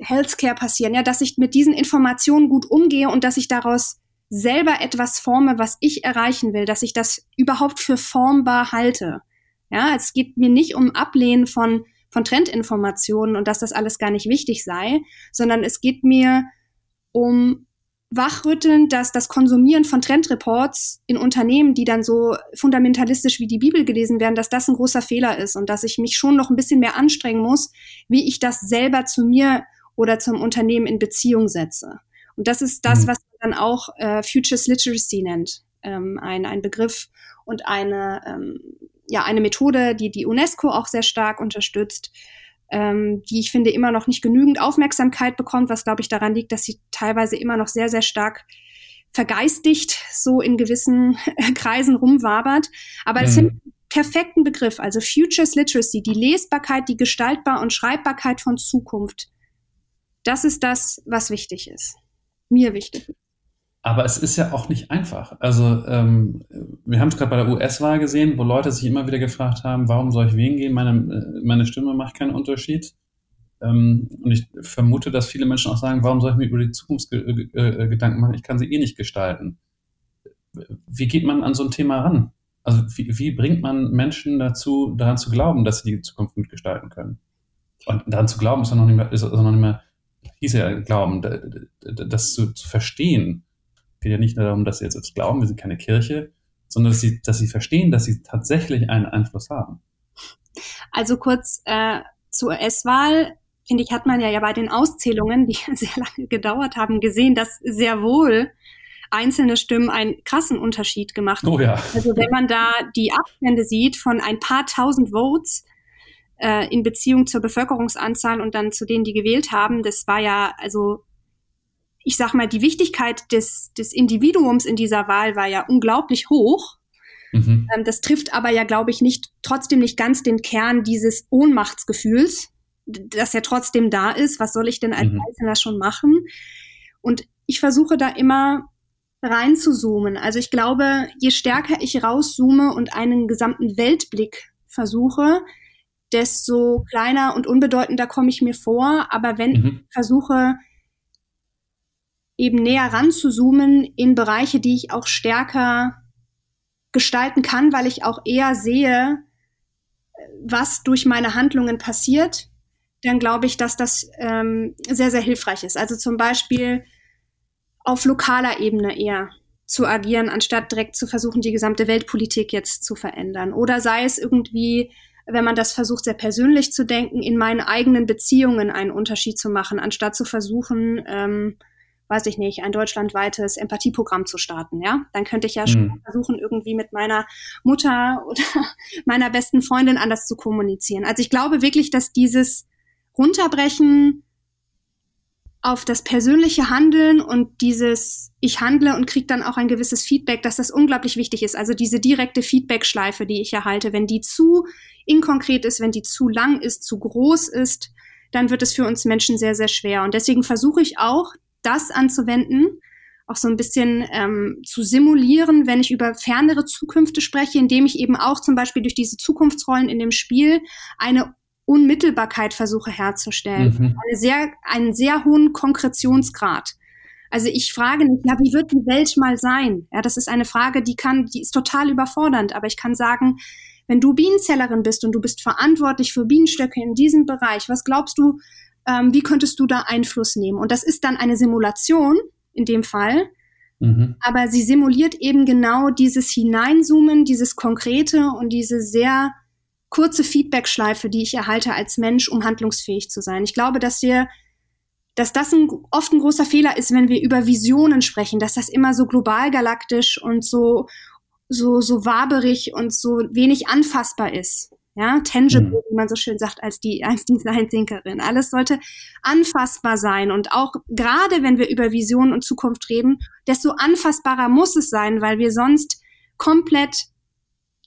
Healthcare passieren, ja, dass ich mit diesen Informationen gut umgehe und dass ich daraus selber etwas forme, was ich erreichen will, dass ich das überhaupt für formbar halte. Ja, es geht mir nicht um Ablehnen von, von Trendinformationen und dass das alles gar nicht wichtig sei, sondern es geht mir um Wachrütteln, dass das Konsumieren von Trendreports in Unternehmen, die dann so fundamentalistisch wie die Bibel gelesen werden, dass das ein großer Fehler ist und dass ich mich schon noch ein bisschen mehr anstrengen muss, wie ich das selber zu mir oder zum Unternehmen in Beziehung setze. Und das ist das, mhm. was dann auch äh, Futures Literacy nennt. Ähm, ein, ein Begriff und eine, ähm, ja, eine Methode, die die UNESCO auch sehr stark unterstützt, ähm, die ich finde immer noch nicht genügend Aufmerksamkeit bekommt, was glaube ich daran liegt, dass sie teilweise immer noch sehr, sehr stark vergeistigt so in gewissen Kreisen rumwabert. Aber es mhm. sind perfekten Begriff, also Futures Literacy, die Lesbarkeit, die Gestaltbar und Schreibbarkeit von Zukunft. Das ist das, was wichtig ist mir wichtig ist. Aber es ist ja auch nicht einfach. Also ähm, wir haben es gerade bei der US-Wahl gesehen, wo Leute sich immer wieder gefragt haben, warum soll ich wählen gehen? Meine, äh, meine Stimme macht keinen Unterschied. Ähm, und ich vermute, dass viele Menschen auch sagen, warum soll ich mir über die Zukunft äh, äh, machen? Ich kann sie eh nicht gestalten. Wie geht man an so ein Thema ran? Also wie, wie bringt man Menschen dazu, daran zu glauben, dass sie die Zukunft mitgestalten können? Und daran zu glauben ist ja noch nicht mehr, ist noch nicht mehr hieß ja Glauben, das zu, zu verstehen. Es geht ja nicht nur darum, dass sie jetzt, jetzt glauben, wir sind keine Kirche, sondern dass sie, dass sie verstehen, dass sie tatsächlich einen Einfluss haben. Also kurz äh, zur S-Wahl, finde ich, hat man ja, ja bei den Auszählungen, die sehr lange gedauert haben, gesehen, dass sehr wohl einzelne Stimmen einen krassen Unterschied gemacht haben. Oh ja. Also wenn man da die Abstände sieht von ein paar tausend Votes, äh, in Beziehung zur Bevölkerungsanzahl und dann zu denen, die gewählt haben. Das war ja, also ich sag mal, die Wichtigkeit des, des Individuums in dieser Wahl war ja unglaublich hoch. Mhm. Ähm, das trifft aber ja, glaube ich, nicht, trotzdem nicht ganz den Kern dieses Ohnmachtsgefühls, das ja trotzdem da ist. Was soll ich denn als mhm. Einzelner schon machen? Und ich versuche da immer rein zu zoomen. Also ich glaube, je stärker ich rauszoome und einen gesamten Weltblick versuche, desto kleiner und unbedeutender komme ich mir vor. Aber wenn mhm. ich versuche, eben näher ranzuzoomen in Bereiche, die ich auch stärker gestalten kann, weil ich auch eher sehe, was durch meine Handlungen passiert, dann glaube ich, dass das ähm, sehr, sehr hilfreich ist. Also zum Beispiel auf lokaler Ebene eher zu agieren, anstatt direkt zu versuchen, die gesamte Weltpolitik jetzt zu verändern. Oder sei es irgendwie wenn man das versucht, sehr persönlich zu denken, in meinen eigenen Beziehungen einen Unterschied zu machen, anstatt zu versuchen, ähm, weiß ich nicht, ein deutschlandweites Empathieprogramm zu starten, ja? Dann könnte ich ja mhm. schon versuchen, irgendwie mit meiner Mutter oder meiner besten Freundin anders zu kommunizieren. Also ich glaube wirklich, dass dieses Runterbrechen auf das persönliche Handeln und dieses ich handle und kriege dann auch ein gewisses Feedback, dass das unglaublich wichtig ist. Also diese direkte Feedback-Schleife, die ich erhalte, wenn die zu inkonkret ist, wenn die zu lang ist, zu groß ist, dann wird es für uns Menschen sehr, sehr schwer. Und deswegen versuche ich auch, das anzuwenden, auch so ein bisschen ähm, zu simulieren, wenn ich über fernere Zukünfte spreche, indem ich eben auch zum Beispiel durch diese Zukunftsrollen in dem Spiel eine Unmittelbarkeit versuche herzustellen. Mhm. Eine sehr, einen sehr hohen Konkretionsgrad. Also ich frage nicht, ja, wie wird die Welt mal sein? Ja, das ist eine Frage, die kann, die ist total überfordernd, aber ich kann sagen, wenn du Bienenzellerin bist und du bist verantwortlich für Bienenstöcke in diesem Bereich, was glaubst du, ähm, wie könntest du da Einfluss nehmen? Und das ist dann eine Simulation in dem Fall, mhm. aber sie simuliert eben genau dieses Hineinzoomen, dieses Konkrete und diese sehr kurze Feedbackschleife, die ich erhalte als Mensch, um handlungsfähig zu sein. Ich glaube, dass wir dass das ein, oft ein großer Fehler ist, wenn wir über Visionen sprechen, dass das immer so global galaktisch und so, so, so waberig und so wenig anfassbar ist. Ja, tangible, mhm. wie man so schön sagt, als die, als Design Thinkerin. Alles sollte anfassbar sein. Und auch gerade wenn wir über Visionen und Zukunft reden, desto anfassbarer muss es sein, weil wir sonst komplett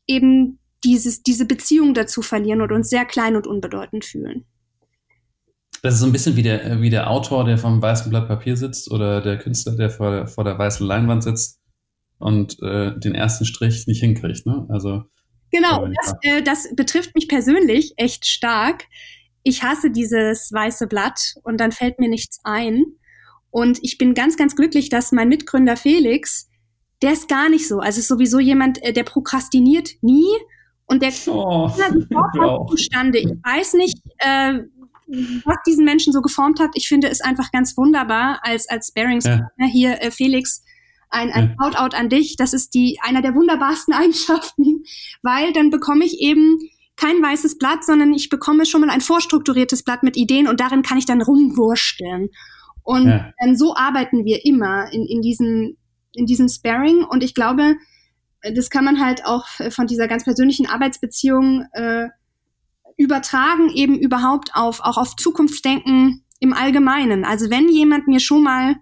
eben dieses, diese Beziehung dazu verlieren und uns sehr klein und unbedeutend fühlen. Das ist so ein bisschen wie der, wie der Autor, der vom weißen Blatt Papier sitzt oder der Künstler, der vor, der, vor der weißen Leinwand sitzt und äh, den ersten Strich nicht hinkriegt. Ne? Also, genau, das, äh, das betrifft mich persönlich echt stark. Ich hasse dieses weiße Blatt und dann fällt mir nichts ein. Und ich bin ganz, ganz glücklich, dass mein Mitgründer Felix, der ist gar nicht so. Also ist sowieso jemand, äh, der prokrastiniert nie und der oh, zustande. Ich weiß nicht, äh, was diesen Menschen so geformt hat, ich finde es einfach ganz wunderbar als, als Sparings-Partner ja. hier, äh, Felix, ein, ein ja. Shoutout an dich. Das ist die, einer der wunderbarsten Eigenschaften, weil dann bekomme ich eben kein weißes Blatt, sondern ich bekomme schon mal ein vorstrukturiertes Blatt mit Ideen und darin kann ich dann rumwursteln. Und ja. ähm, so arbeiten wir immer in, in, diesen, in diesem Sparing. Und ich glaube, das kann man halt auch von dieser ganz persönlichen Arbeitsbeziehung äh, übertragen eben überhaupt auf, auch auf Zukunftsdenken im Allgemeinen. Also wenn jemand mir schon mal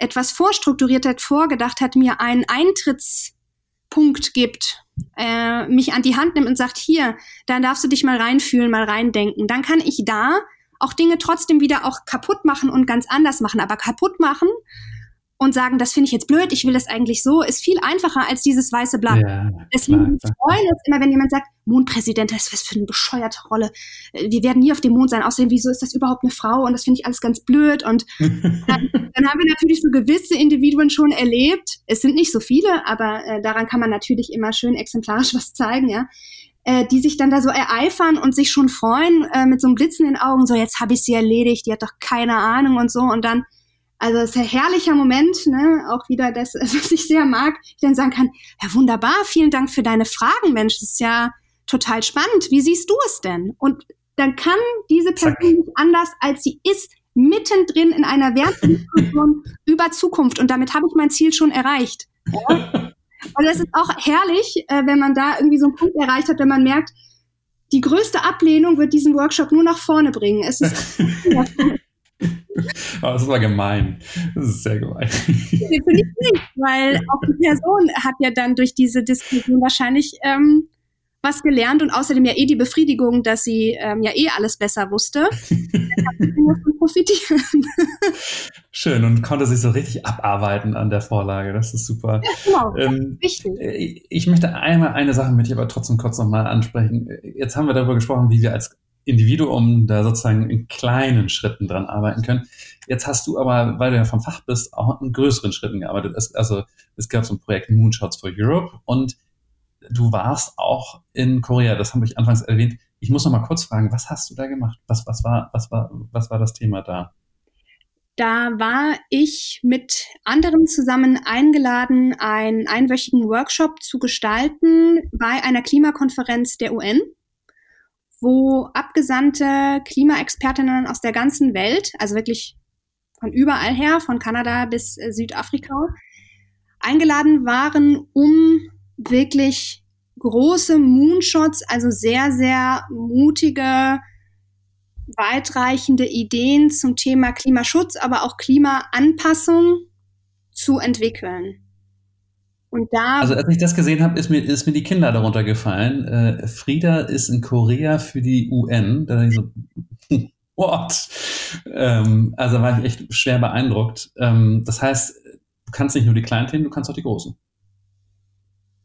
etwas vorstrukturiert hat, vorgedacht hat, mir einen Eintrittspunkt gibt, äh, mich an die Hand nimmt und sagt, hier, da darfst du dich mal reinfühlen, mal reindenken, dann kann ich da auch Dinge trotzdem wieder auch kaputt machen und ganz anders machen. Aber kaputt machen und sagen, das finde ich jetzt blöd, ich will das eigentlich so, ist viel einfacher als dieses weiße Blatt. Ja, Deswegen freuen uns immer, wenn jemand sagt, Mondpräsident, das ist was für eine bescheuerte Rolle. Wir werden nie auf dem Mond sein. Außerdem, wieso ist das überhaupt eine Frau? Und das finde ich alles ganz blöd. Und dann, dann, haben wir natürlich so gewisse Individuen schon erlebt. Es sind nicht so viele, aber äh, daran kann man natürlich immer schön exemplarisch was zeigen, ja. Äh, die sich dann da so ereifern und sich schon freuen äh, mit so einem Glitzen in den Augen, so jetzt habe ich sie erledigt, die hat doch keine Ahnung und so. Und dann also es ist ein herrlicher Moment, ne? auch wieder das, was ich sehr mag, ich dann sagen kann, ja wunderbar, vielen Dank für deine Fragen, Mensch, das ist ja total spannend. Wie siehst du es denn? Und dann kann diese Person Zack. nicht anders, als sie ist, mittendrin in einer Wertdiskussion über Zukunft. Und damit habe ich mein Ziel schon erreicht. Ja? Also es ist auch herrlich, äh, wenn man da irgendwie so einen Punkt erreicht hat, wenn man merkt, die größte Ablehnung wird diesen Workshop nur nach vorne bringen. Es ist Aber das war gemein. Das ist sehr gemein. Finde ich nicht, weil auch die Person hat ja dann durch diese Diskussion wahrscheinlich ähm, was gelernt und außerdem ja eh die Befriedigung, dass sie ähm, ja eh alles besser wusste. profitieren. Schön und konnte sich so richtig abarbeiten an der Vorlage. Das ist super. Ja, genau, ähm, wichtig. Äh, ich möchte einmal eine Sache mit dir aber trotzdem kurz nochmal ansprechen. Jetzt haben wir darüber gesprochen, wie wir als Individuum da sozusagen in kleinen Schritten dran arbeiten können. Jetzt hast du aber, weil du ja vom Fach bist, auch in größeren Schritten gearbeitet. Es, also es gab so ein Projekt Moonshots for Europe und du warst auch in Korea. Das habe ich anfangs erwähnt. Ich muss noch mal kurz fragen, was hast du da gemacht? Was, was, war, was, war, was war das Thema da? Da war ich mit anderen zusammen eingeladen, einen einwöchigen Workshop zu gestalten bei einer Klimakonferenz der UN wo abgesandte Klimaexpertinnen aus der ganzen Welt, also wirklich von überall her, von Kanada bis äh, Südafrika, eingeladen waren, um wirklich große Moonshots, also sehr, sehr mutige, weitreichende Ideen zum Thema Klimaschutz, aber auch Klimaanpassung zu entwickeln. Und da. Also als ich das gesehen habe, ist mir, ist mir die Kinder darunter gefallen. Äh, Frieda ist in Korea für die UN. Da ich so, what? Ähm, also war ich echt schwer beeindruckt. Ähm, das heißt, du kannst nicht nur die kleinen Themen, du kannst auch die großen.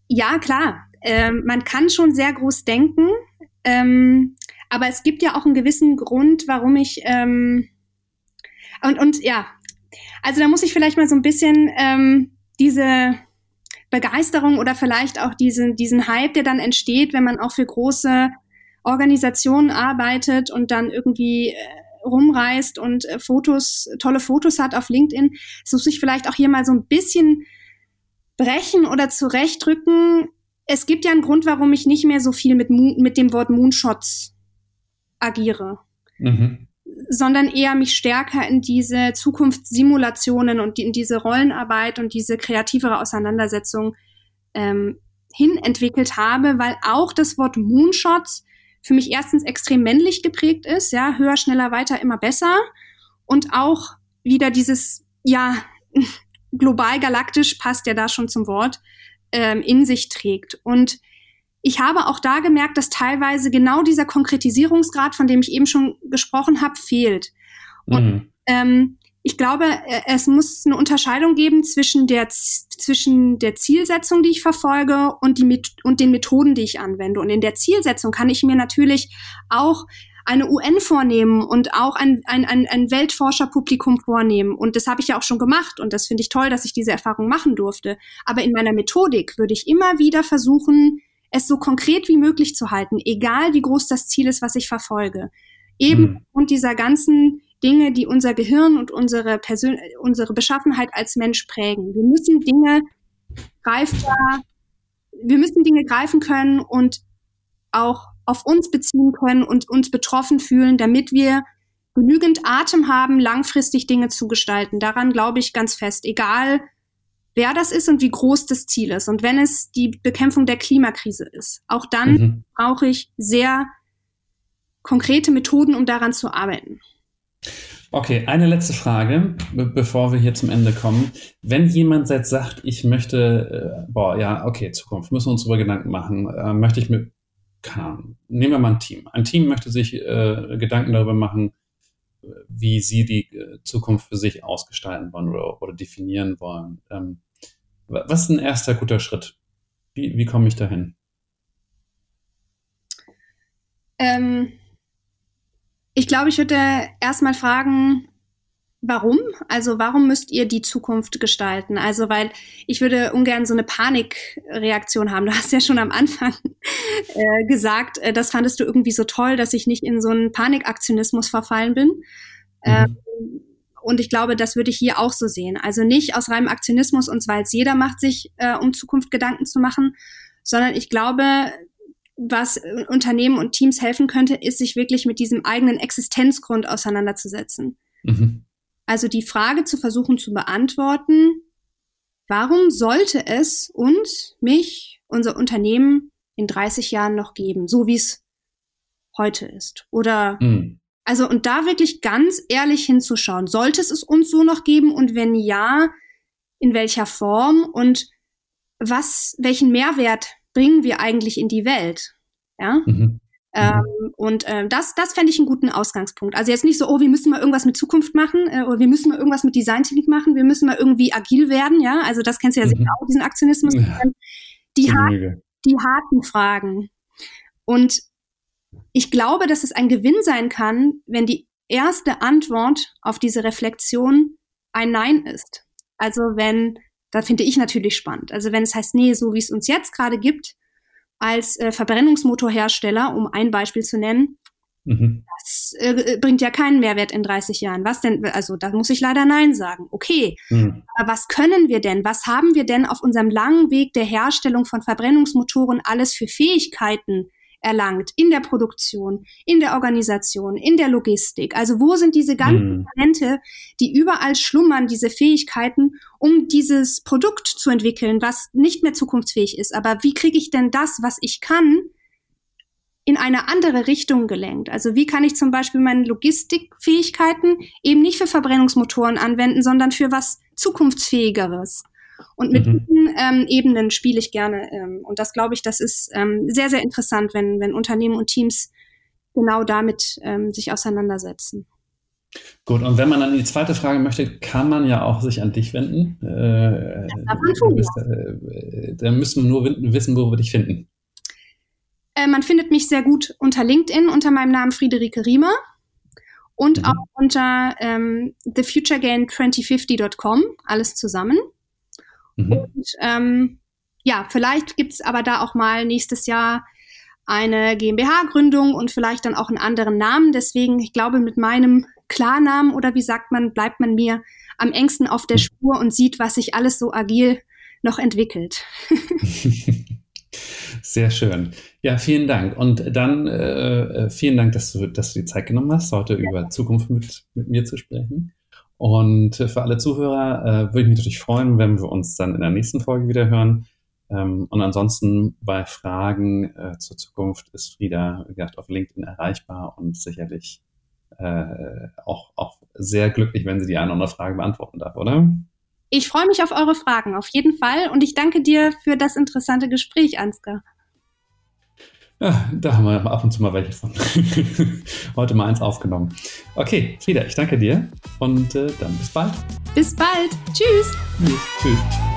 Ja, klar. Ähm, man kann schon sehr groß denken. Ähm, Aber es gibt ja auch einen gewissen Grund, warum ich ähm, und, und ja, also da muss ich vielleicht mal so ein bisschen ähm, diese Begeisterung oder vielleicht auch diesen, diesen Hype, der dann entsteht, wenn man auch für große Organisationen arbeitet und dann irgendwie äh, rumreist und äh, Fotos, tolle Fotos hat auf LinkedIn, das muss ich vielleicht auch hier mal so ein bisschen brechen oder zurechtdrücken. Es gibt ja einen Grund, warum ich nicht mehr so viel mit, mit dem Wort Moonshots agiere. Mhm sondern eher mich stärker in diese Zukunftssimulationen und in diese Rollenarbeit und diese kreativere Auseinandersetzung ähm, hin entwickelt habe, weil auch das Wort Moonshots für mich erstens extrem männlich geprägt ist, ja, höher, schneller, weiter, immer besser und auch wieder dieses, ja, global galaktisch passt ja da schon zum Wort, ähm, in sich trägt. Und ich habe auch da gemerkt, dass teilweise genau dieser Konkretisierungsgrad, von dem ich eben schon gesprochen habe, fehlt. Und mhm. ähm, ich glaube, äh, es muss eine Unterscheidung geben zwischen der, zwischen der Zielsetzung, die ich verfolge und, die, und den Methoden, die ich anwende. Und in der Zielsetzung kann ich mir natürlich auch eine UN vornehmen und auch ein, ein, ein, ein Weltforscherpublikum vornehmen. Und das habe ich ja auch schon gemacht und das finde ich toll, dass ich diese Erfahrung machen durfte. Aber in meiner Methodik würde ich immer wieder versuchen, es so konkret wie möglich zu halten, egal wie groß das Ziel ist, was ich verfolge. Eben mhm. und dieser ganzen Dinge, die unser Gehirn und unsere, Persön unsere Beschaffenheit als Mensch prägen. Wir müssen Dinge greifbar, wir müssen Dinge greifen können und auch auf uns beziehen können und uns betroffen fühlen, damit wir genügend Atem haben, langfristig Dinge zu gestalten. Daran glaube ich ganz fest, egal wer das ist und wie groß das Ziel ist. Und wenn es die Bekämpfung der Klimakrise ist, auch dann mhm. brauche ich sehr konkrete Methoden, um daran zu arbeiten. Okay, eine letzte Frage, bevor wir hier zum Ende kommen. Wenn jemand jetzt sagt, ich möchte, äh, boah, ja, okay, Zukunft, müssen wir uns darüber Gedanken machen, äh, möchte ich mit, keine Ahnung, nehmen wir mal ein Team. Ein Team möchte sich äh, Gedanken darüber machen, wie sie die äh, Zukunft für sich ausgestalten wollen oder, oder definieren wollen. Ähm, was ist ein erster guter Schritt? Wie, wie komme ich dahin? Ähm, ich glaube, ich würde erstmal fragen, warum? Also warum müsst ihr die Zukunft gestalten? Also weil ich würde ungern so eine Panikreaktion haben. Du hast ja schon am Anfang äh, gesagt, äh, das fandest du irgendwie so toll, dass ich nicht in so einen Panikaktionismus verfallen bin. Mhm. Ähm, und ich glaube, das würde ich hier auch so sehen. Also nicht aus reinem Aktionismus und weil es jeder macht, sich äh, um Zukunft Gedanken zu machen, sondern ich glaube, was Unternehmen und Teams helfen könnte, ist, sich wirklich mit diesem eigenen Existenzgrund auseinanderzusetzen. Mhm. Also die Frage zu versuchen zu beantworten, warum sollte es uns, mich, unser Unternehmen in 30 Jahren noch geben, so wie es heute ist? Oder mhm. Also und da wirklich ganz ehrlich hinzuschauen, sollte es es uns so noch geben und wenn ja, in welcher Form und was, welchen Mehrwert bringen wir eigentlich in die Welt? Ja. Mhm. Ähm, und äh, das, das fände ich einen guten Ausgangspunkt. Also jetzt nicht so, oh, wir müssen mal irgendwas mit Zukunft machen äh, oder wir müssen mal irgendwas mit Designtechnik machen, wir müssen mal irgendwie agil werden, ja. Also das kennst du ja mhm. sicher auch, diesen Aktionismus. Ja. Die, hart, die harten Fragen. Und ich glaube, dass es ein Gewinn sein kann, wenn die erste Antwort auf diese Reflexion ein Nein ist. Also wenn, da finde ich natürlich spannend. Also wenn es heißt, nee, so wie es uns jetzt gerade gibt, als äh, Verbrennungsmotorhersteller, um ein Beispiel zu nennen, mhm. das äh, bringt ja keinen Mehrwert in 30 Jahren. Was denn? Also da muss ich leider Nein sagen. Okay, mhm. aber was können wir denn? Was haben wir denn auf unserem langen Weg der Herstellung von Verbrennungsmotoren alles für Fähigkeiten erlangt in der Produktion, in der Organisation, in der Logistik. Also wo sind diese ganzen mhm. Talente, die überall schlummern, diese Fähigkeiten, um dieses Produkt zu entwickeln, was nicht mehr zukunftsfähig ist. Aber wie kriege ich denn das, was ich kann, in eine andere Richtung gelenkt. Also wie kann ich zum Beispiel meine Logistikfähigkeiten eben nicht für Verbrennungsmotoren anwenden, sondern für was zukunftsfähigeres. Und mit mhm. diesen ähm, Ebenen spiele ich gerne. Ähm, und das glaube ich, das ist ähm, sehr, sehr interessant, wenn, wenn Unternehmen und Teams genau damit ähm, sich auseinandersetzen. Gut, und wenn man dann die zweite Frage möchte, kann man ja auch sich an dich wenden. Äh, bist, äh, dann müssen wir nur wissen, wo wir dich finden. Äh, man findet mich sehr gut unter LinkedIn unter meinem Namen Friederike Riemer und mhm. auch unter ähm, thefuturegain2050.com, alles zusammen. Mhm. Und ähm, ja, vielleicht gibt es aber da auch mal nächstes Jahr eine GmbH-Gründung und vielleicht dann auch einen anderen Namen. Deswegen, ich glaube, mit meinem Klarnamen oder wie sagt man, bleibt man mir am engsten auf der mhm. Spur und sieht, was sich alles so agil noch entwickelt. Sehr schön. Ja, vielen Dank. Und dann äh, äh, vielen Dank, dass du, dass du die Zeit genommen hast, heute über Zukunft mit, mit mir zu sprechen. Und für alle Zuhörer äh, würde ich mich natürlich freuen, wenn wir uns dann in der nächsten Folge wieder hören. Ähm, und ansonsten bei Fragen äh, zur Zukunft ist Frieda, wie gesagt, auf LinkedIn erreichbar und sicherlich äh, auch, auch sehr glücklich, wenn sie die eine oder andere Frage beantworten darf, oder? Ich freue mich auf eure Fragen, auf jeden Fall. Und ich danke dir für das interessante Gespräch, Ansgar. Ja, da haben wir ab und zu mal welche von. Heute mal eins aufgenommen. Okay, Frieda, ich danke dir und äh, dann bis bald. Bis bald. Tschüss. Tschüss. Tschüss.